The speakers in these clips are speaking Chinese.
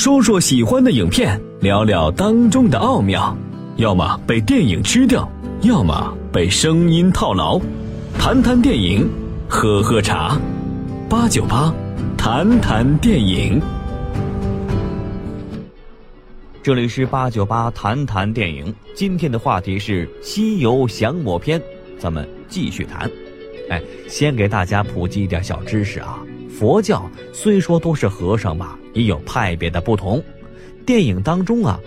说说喜欢的影片，聊聊当中的奥妙；要么被电影吃掉，要么被声音套牢。谈谈电影，喝喝茶，八九八，谈谈电影。这里是八九八谈谈电影，今天的话题是《西游降魔篇》，咱们继续谈。哎，先给大家普及一点小知识啊。佛教虽说都是和尚吧，也有派别的不同。电影当中啊，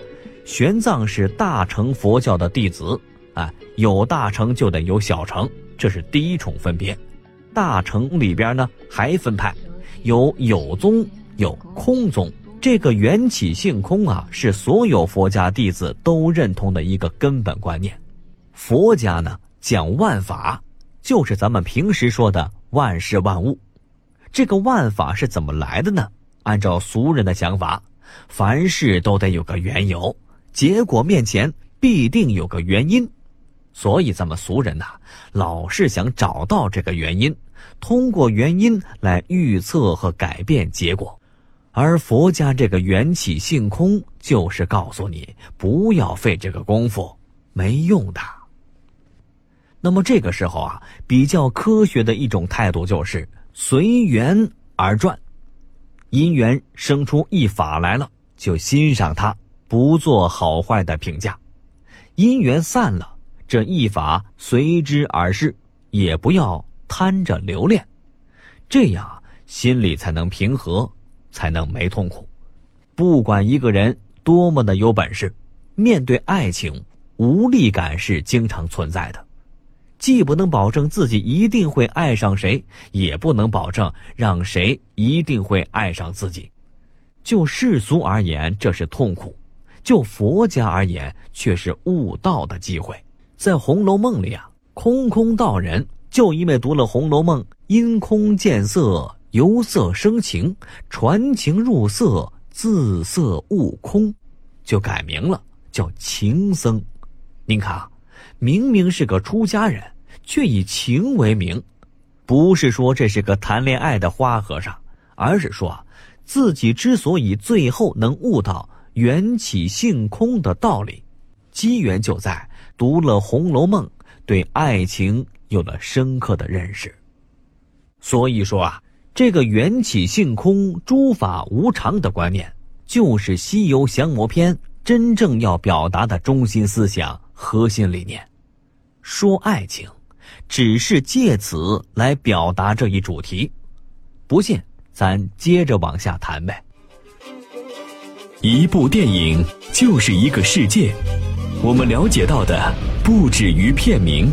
玄奘是大乘佛教的弟子啊，有大乘就得有小乘，这是第一重分别。大乘里边呢还分派，有有宗，有空宗。这个缘起性空啊，是所有佛家弟子都认同的一个根本观念。佛家呢讲万法，就是咱们平时说的万事万物。这个万法是怎么来的呢？按照俗人的想法，凡事都得有个缘由，结果面前必定有个原因，所以咱们俗人呐，老是想找到这个原因，通过原因来预测和改变结果。而佛家这个缘起性空，就是告诉你不要费这个功夫，没用的。那么这个时候啊，比较科学的一种态度就是随缘而转，因缘生出一法来了，就欣赏它，不做好坏的评价；因缘散了，这一法随之而逝，也不要贪着留恋，这样心里才能平和。才能没痛苦。不管一个人多么的有本事，面对爱情，无力感是经常存在的。既不能保证自己一定会爱上谁，也不能保证让谁一定会爱上自己。就世俗而言，这是痛苦；就佛家而言，却是悟道的机会。在《红楼梦》里啊，空空道人就因为读了《红楼梦》，因空见色。由色生情，传情入色，自色悟空，就改名了，叫情僧。您看啊，明明是个出家人，却以情为名，不是说这是个谈恋爱的花和尚，而是说自己之所以最后能悟到缘起性空的道理，机缘就在读了《红楼梦》，对爱情有了深刻的认识。所以说啊。这个缘起性空、诸法无常的观念，就是《西游降魔篇》真正要表达的中心思想、核心理念。说爱情，只是借此来表达这一主题。不信，咱接着往下谈呗。一部电影就是一个世界，我们了解到的不止于片名，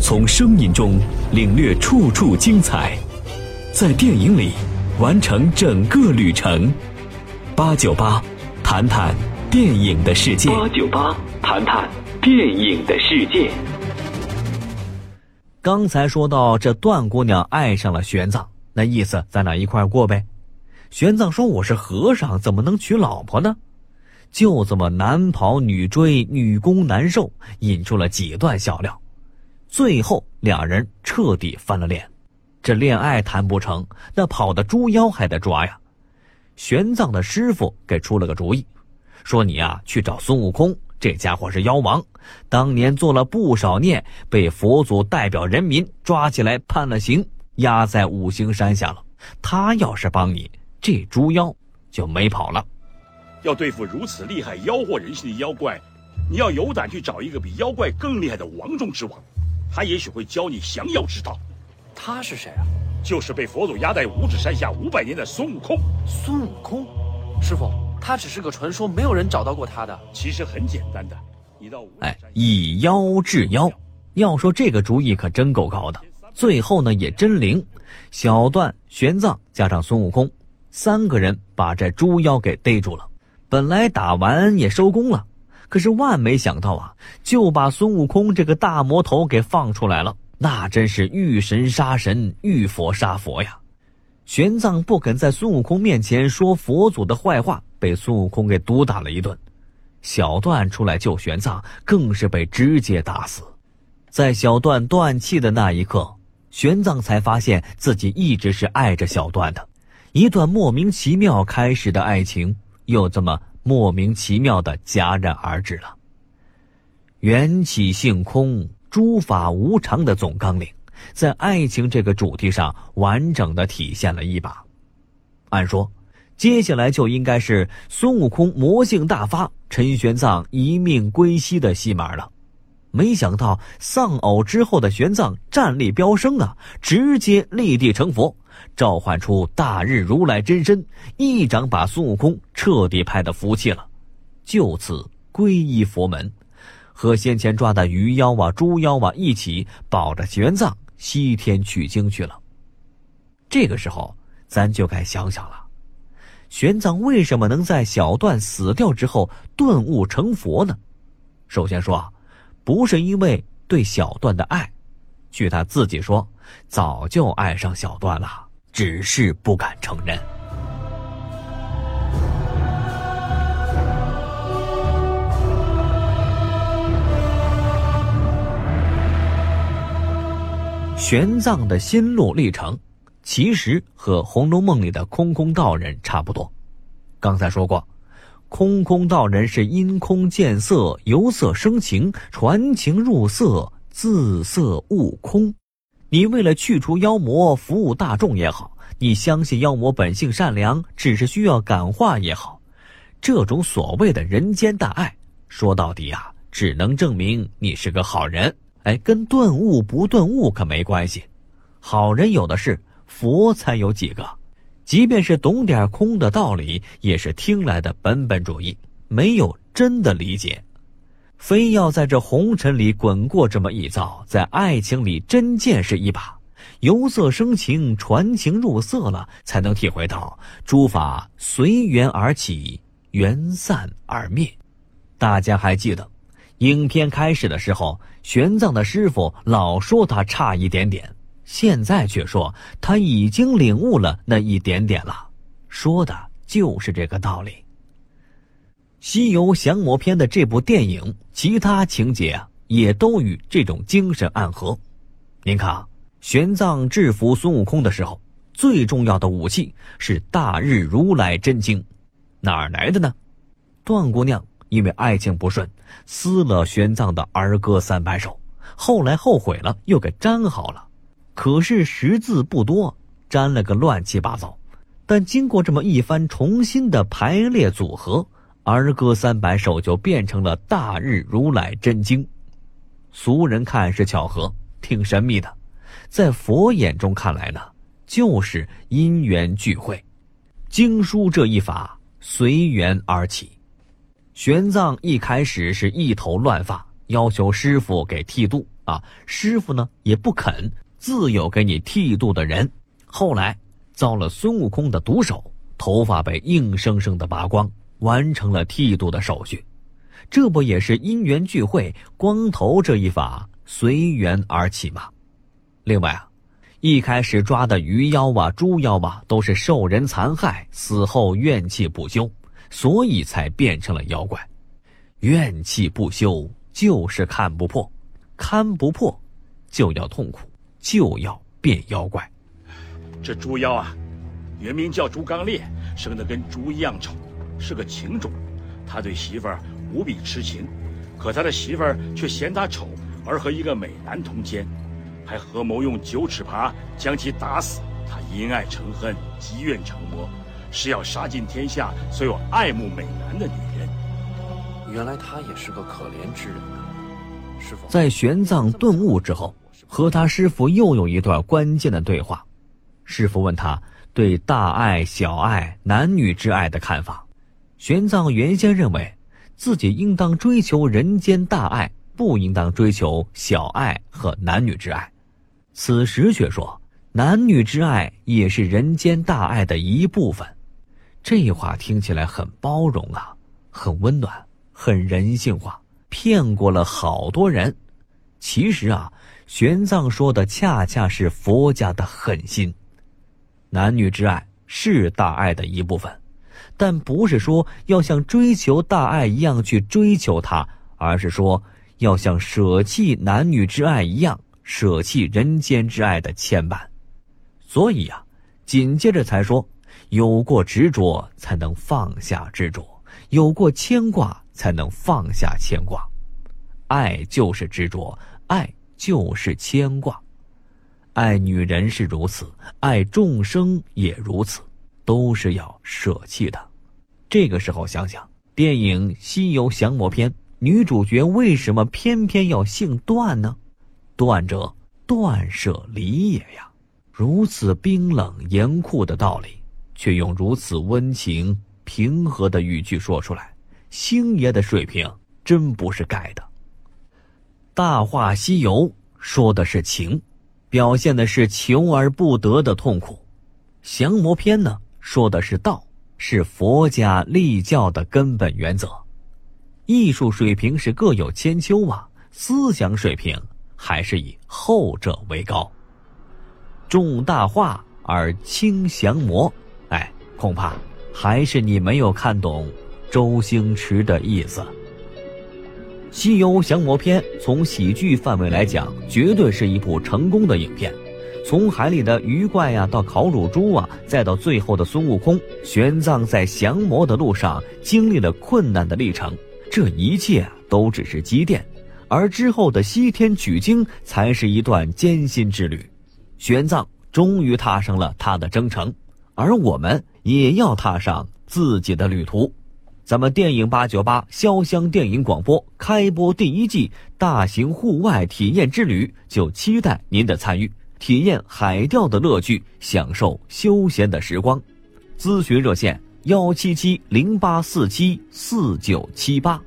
从声音中领略处处精彩。在电影里完成整个旅程，八九八谈谈电影的世界。八九八谈谈电影的世界。刚才说到这段姑娘爱上了玄奘，那意思咱俩一块过呗。玄奘说：“我是和尚，怎么能娶老婆呢？”就这么男跑女追，女攻男受，引出了几段笑料。最后两人彻底翻了脸。这恋爱谈不成，那跑的猪妖还得抓呀。玄奘的师傅给出了个主意，说：“你呀，去找孙悟空，这家伙是妖王，当年做了不少孽，被佛祖代表人民抓起来判了刑，压在五行山下了。他要是帮你，这猪妖就没跑了。要对付如此厉害、妖惑人心的妖怪，你要有胆去找一个比妖怪更厉害的王中之王，他也许会教你降妖之道。”他是谁啊？就是被佛祖压在五指山下五百年的孙悟空。孙悟空，师傅，他只是个传说，没有人找到过他的。其实很简单的，你到哎，以妖制妖，要说这个主意可真够高的。最后呢，也真灵。小段、玄奘加上孙悟空三个人把这猪妖给逮住了。本来打完也收工了，可是万没想到啊，就把孙悟空这个大魔头给放出来了。那真是遇神杀神，遇佛杀佛呀！玄奘不肯在孙悟空面前说佛祖的坏话，被孙悟空给毒打了一顿。小段出来救玄奘，更是被直接打死。在小段断气的那一刻，玄奘才发现自己一直是爱着小段的，一段莫名其妙开始的爱情，又这么莫名其妙的戛然而止了。缘起性空，诸法无常的总纲领，在爱情这个主题上完整的体现了一把。按说，接下来就应该是孙悟空魔性大发，陈玄奘一命归西的戏码了。没想到丧偶之后的玄奘战力飙升啊，直接立地成佛，召唤出大日如来真身，一掌把孙悟空彻底拍得服气了，就此皈依佛门，和先前抓的鱼妖啊、猪妖啊一起保着玄奘西天取经去了。这个时候，咱就该想想了，玄奘为什么能在小段死掉之后顿悟成佛呢？首先说。不是因为对小段的爱，据他自己说，早就爱上小段了，只是不敢承认。玄奘的心路历程，其实和《红楼梦》里的空空道人差不多。刚才说过。空空道人是因空见色，由色生情，传情入色，自色悟空。你为了去除妖魔，服务大众也好；你相信妖魔本性善良，只是需要感化也好。这种所谓的人间大爱，说到底啊，只能证明你是个好人。哎，跟顿悟不顿悟可没关系。好人有的是，佛才有几个。即便是懂点空的道理，也是听来的本本主义，没有真的理解。非要在这红尘里滚过这么一遭，在爱情里真见识一把，由色生情，传情入色了，才能体会到诸法随缘而起，缘散而灭。大家还记得，影片开始的时候，玄奘的师傅老说他差一点点。现在却说他已经领悟了那一点点了，说的就是这个道理。《西游降魔篇》的这部电影，其他情节，也都与这种精神暗合。您看，玄奘制服孙悟空的时候，最重要的武器是大日如来真经，哪儿来的呢？段姑娘因为爱情不顺，撕了玄奘的儿歌三百首，后来后悔了，又给粘好了。可是识字不多，粘了个乱七八糟。但经过这么一番重新的排列组合，儿歌三百首就变成了大日如来真经。俗人看是巧合，挺神秘的，在佛眼中看来呢，就是因缘聚会。经书这一法随缘而起。玄奘一开始是一头乱发，要求师傅给剃度啊，师傅呢也不肯。自有给你剃度的人，后来遭了孙悟空的毒手，头发被硬生生的拔光，完成了剃度的手续。这不也是因缘聚会，光头这一法随缘而起吗？另外啊，一开始抓的鱼妖啊、猪妖啊，都是受人残害，死后怨气不休，所以才变成了妖怪。怨气不休就是看不破，看不破就要痛苦。就要变妖怪。这猪妖啊，原名叫猪刚烈，生得跟猪一样丑，是个情种。他对媳妇儿无比痴情，可他的媳妇儿却嫌他丑，而和一个美男通奸，还合谋用九齿耙将其打死。他因爱成恨，积怨成魔，是要杀尽天下所有爱慕美男的女人。原来他也是个可怜之人啊！师傅，在玄奘顿悟之后。和他师傅又有一段关键的对话，师傅问他对大爱、小爱、男女之爱的看法。玄奘原先认为，自己应当追求人间大爱，不应当追求小爱和男女之爱。此时却说，男女之爱也是人间大爱的一部分。这话听起来很包容啊，很温暖，很人性化，骗过了好多人。其实啊。玄奘说的恰恰是佛家的狠心，男女之爱是大爱的一部分，但不是说要像追求大爱一样去追求它，而是说要像舍弃男女之爱一样舍弃人间之爱的牵绊。所以啊，紧接着才说，有过执着，才能放下执着；有过牵挂，才能放下牵挂。爱就是执着，爱就是牵挂。爱女人是如此，爱众生也如此，都是要舍弃的。这个时候想想，电影《西游降魔篇》，女主角为什么偏偏要姓段呢？断者断舍离也呀！如此冰冷严酷的道理，却用如此温情平和的语句说出来，星爷的水平真不是盖的。《大话西游》说的是情，表现的是求而不得的痛苦；《降魔篇》呢，说的是道，是佛家立教的根本原则。艺术水平是各有千秋啊，思想水平还是以后者为高。重大话而轻降魔，恐怕还是你没有看懂周星驰的意思。《西游降魔篇》从喜剧范围来讲，绝对是一部成功的影片。从海里的鱼怪呀，到烤乳猪啊，再到最后的孙悟空玄奘在降魔的路上经历了困难的历程，这一切都只是积淀，而之后的西天取经才是一段艰辛之旅。玄奘终于踏上了他的征程，而我们也要踏上自己的旅途。咱们电影八九八潇湘电影广播开播第一季大型户外体验之旅，就期待您的参与，体验海钓的乐趣，享受休闲的时光。咨询热线：幺七七零八四七四九七八。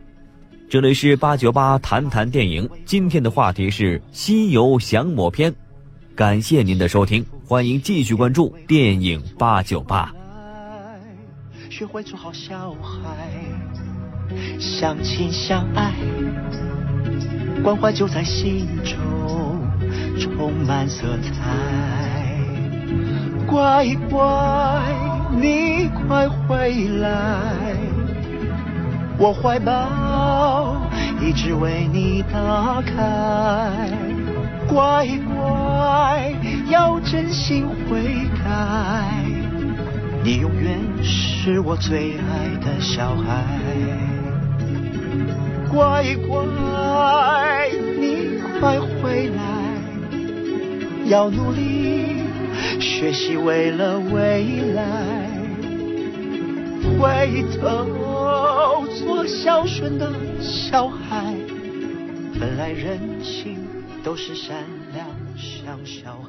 这里是八九八谈谈电影，今天的话题是《西游降魔篇》，感谢您的收听，欢迎继续关注电影八九八。学会做好小孩，相亲相爱，关怀就在心中充满色彩。乖乖，你快回来，我怀抱一直为你打开。乖乖，要真心悔改。你永远是我最爱的小孩，乖乖，你快回来，要努力学习，为了未来，回头做孝顺的小孩。本来人情都是善良，像小。